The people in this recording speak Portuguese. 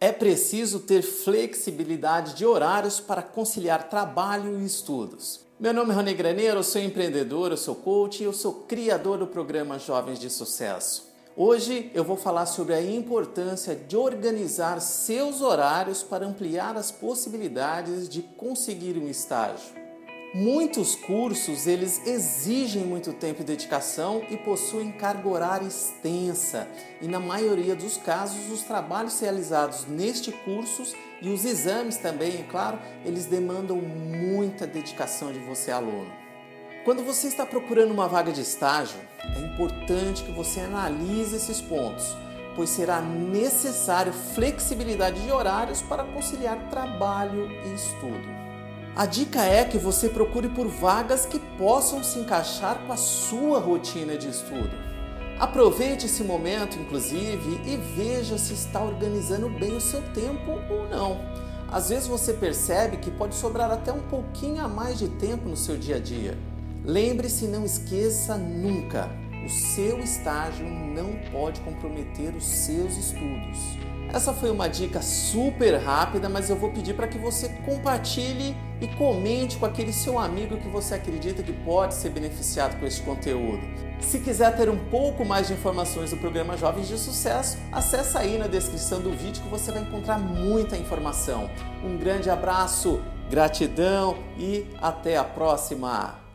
É preciso ter flexibilidade de horários para conciliar trabalho e estudos. Meu nome é Rony Graneiro, eu sou empreendedor, eu sou coach e eu sou criador do programa Jovens de Sucesso. Hoje eu vou falar sobre a importância de organizar seus horários para ampliar as possibilidades de conseguir um estágio. Muitos cursos eles exigem muito tempo e dedicação e possuem carga horária extensa. E na maioria dos casos, os trabalhos realizados neste curso e os exames também, é claro, eles demandam muita dedicação de você, aluno. Quando você está procurando uma vaga de estágio, é importante que você analise esses pontos, pois será necessário flexibilidade de horários para conciliar trabalho e estudo. A dica é que você procure por vagas que possam se encaixar com a sua rotina de estudo. Aproveite esse momento, inclusive, e veja se está organizando bem o seu tempo ou não. Às vezes você percebe que pode sobrar até um pouquinho a mais de tempo no seu dia a dia. Lembre-se não esqueça nunca: o seu estágio não pode comprometer os seus estudos. Essa foi uma dica super rápida, mas eu vou pedir para que você compartilhe e comente com aquele seu amigo que você acredita que pode ser beneficiado com este conteúdo. Se quiser ter um pouco mais de informações do programa Jovens de Sucesso, acesse aí na descrição do vídeo que você vai encontrar muita informação. Um grande abraço, gratidão e até a próxima!